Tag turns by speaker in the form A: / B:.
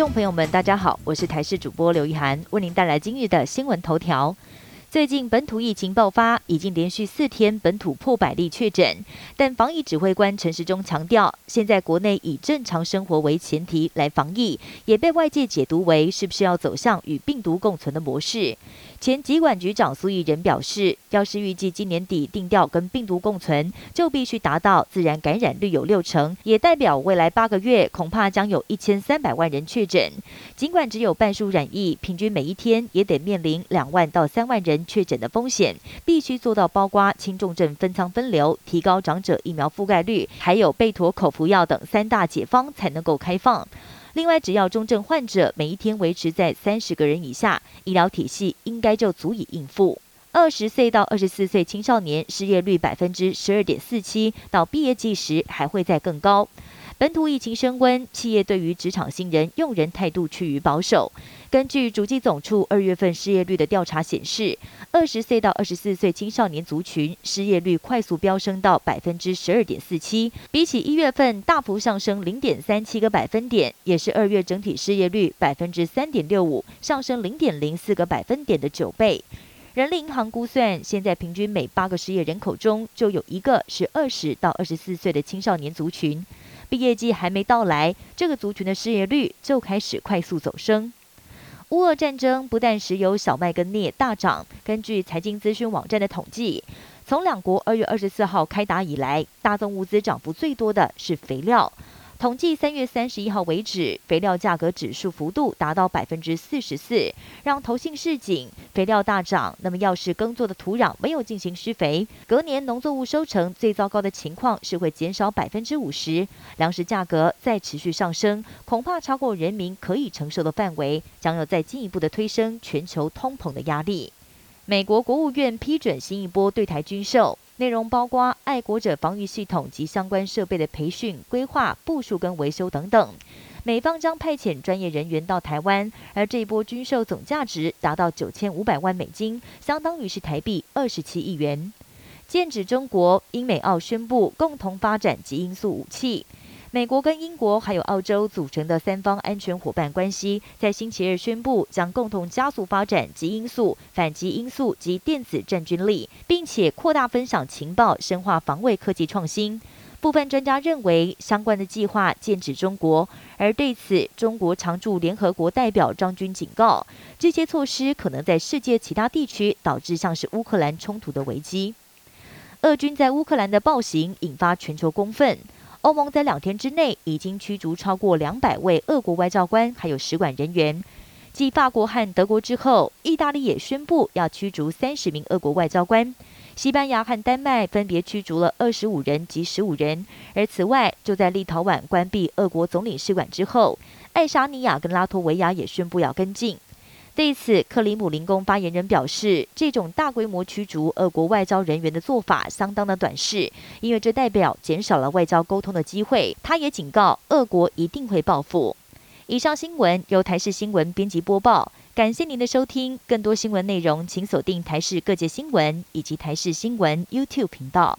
A: 众朋友们，大家好，我是台视主播刘一涵，为您带来今日的新闻头条。最近本土疫情爆发，已经连续四天本土破百例确诊，但防疫指挥官陈时中强调，现在国内以正常生活为前提来防疫，也被外界解读为是不是要走向与病毒共存的模式。前疾管局长苏益仁表示，要是预计今年底定调跟病毒共存，就必须达到自然感染率有六成，也代表未来八个月恐怕将有一千三百万人确诊。尽管只有半数染疫，平均每一天也得面临两万到三万人确诊的风险，必须做到包括轻重症分仓分流、提高长者疫苗覆盖率，还有备妥口服药等三大解方才能够开放。另外，只要重症患者每一天维持在三十个人以下，医疗体系应该就足以应付。二十岁到二十四岁青少年失业率百分之十二点四七，到毕业季时还会再更高。本土疫情升温，企业对于职场新人用人态度趋于保守。根据主计总处二月份失业率的调查显示，二十岁到二十四岁青少年族群失业率快速飙升到百分之十二点四七，比起一月份大幅上升零点三七个百分点，也是二月整体失业率百分之三点六五上升零点零四个百分点的九倍。人力银行估算，现在平均每八个失业人口中就有一个是二十到二十四岁的青少年族群。毕业季还没到来，这个族群的失业率就开始快速走升。乌俄战争不但石油、小麦跟镍大涨，根据财经资讯网站的统计，从两国二月二十四号开打以来，大宗物资涨幅最多的是肥料。统计三月三十一号为止，肥料价格指数幅度达到百分之四十四，让投信市井肥料大涨。那么，要是耕作的土壤没有进行施肥，隔年农作物收成最糟糕的情况是会减少百分之五十。粮食价格再持续上升，恐怕超过人民可以承受的范围，将要再进一步的推升全球通膨的压力。美国国务院批准新一波对台军售。内容包括爱国者防御系统及相关设备的培训、规划、部署跟维修等等。美方将派遣专业人员到台湾，而这一波军售总价值达到九千五百万美金，相当于是台币二十七亿元。剑指中国，英美澳宣布共同发展极音速武器。美国跟英国还有澳洲组成的三方安全伙伴关系，在星期二宣布将共同加速发展极因素、反极因素及电子战军力，并且扩大分享情报、深化防卫科技创新。部分专家认为，相关的计划剑指中国，而对此，中国常驻联合国代表张军警告，这些措施可能在世界其他地区导致像是乌克兰冲突的危机。俄军在乌克兰的暴行引发全球公愤。欧盟在两天之内已经驱逐超过两百位俄国外交官，还有使馆人员。继法国和德国之后，意大利也宣布要驱逐三十名俄国外交官。西班牙和丹麦分别驱逐了二十五人及十五人。而此外，就在立陶宛关闭俄国总领事馆之后，爱沙尼亚跟拉脱维亚也宣布要跟进。对此，克里姆林宫发言人表示，这种大规模驱逐俄国外交人员的做法相当的短视，因为这代表减少了外交沟通的机会。他也警告，俄国一定会报复。以上新闻由台视新闻编辑播报，感谢您的收听。更多新闻内容，请锁定台视各界新闻以及台视新闻 YouTube 频道。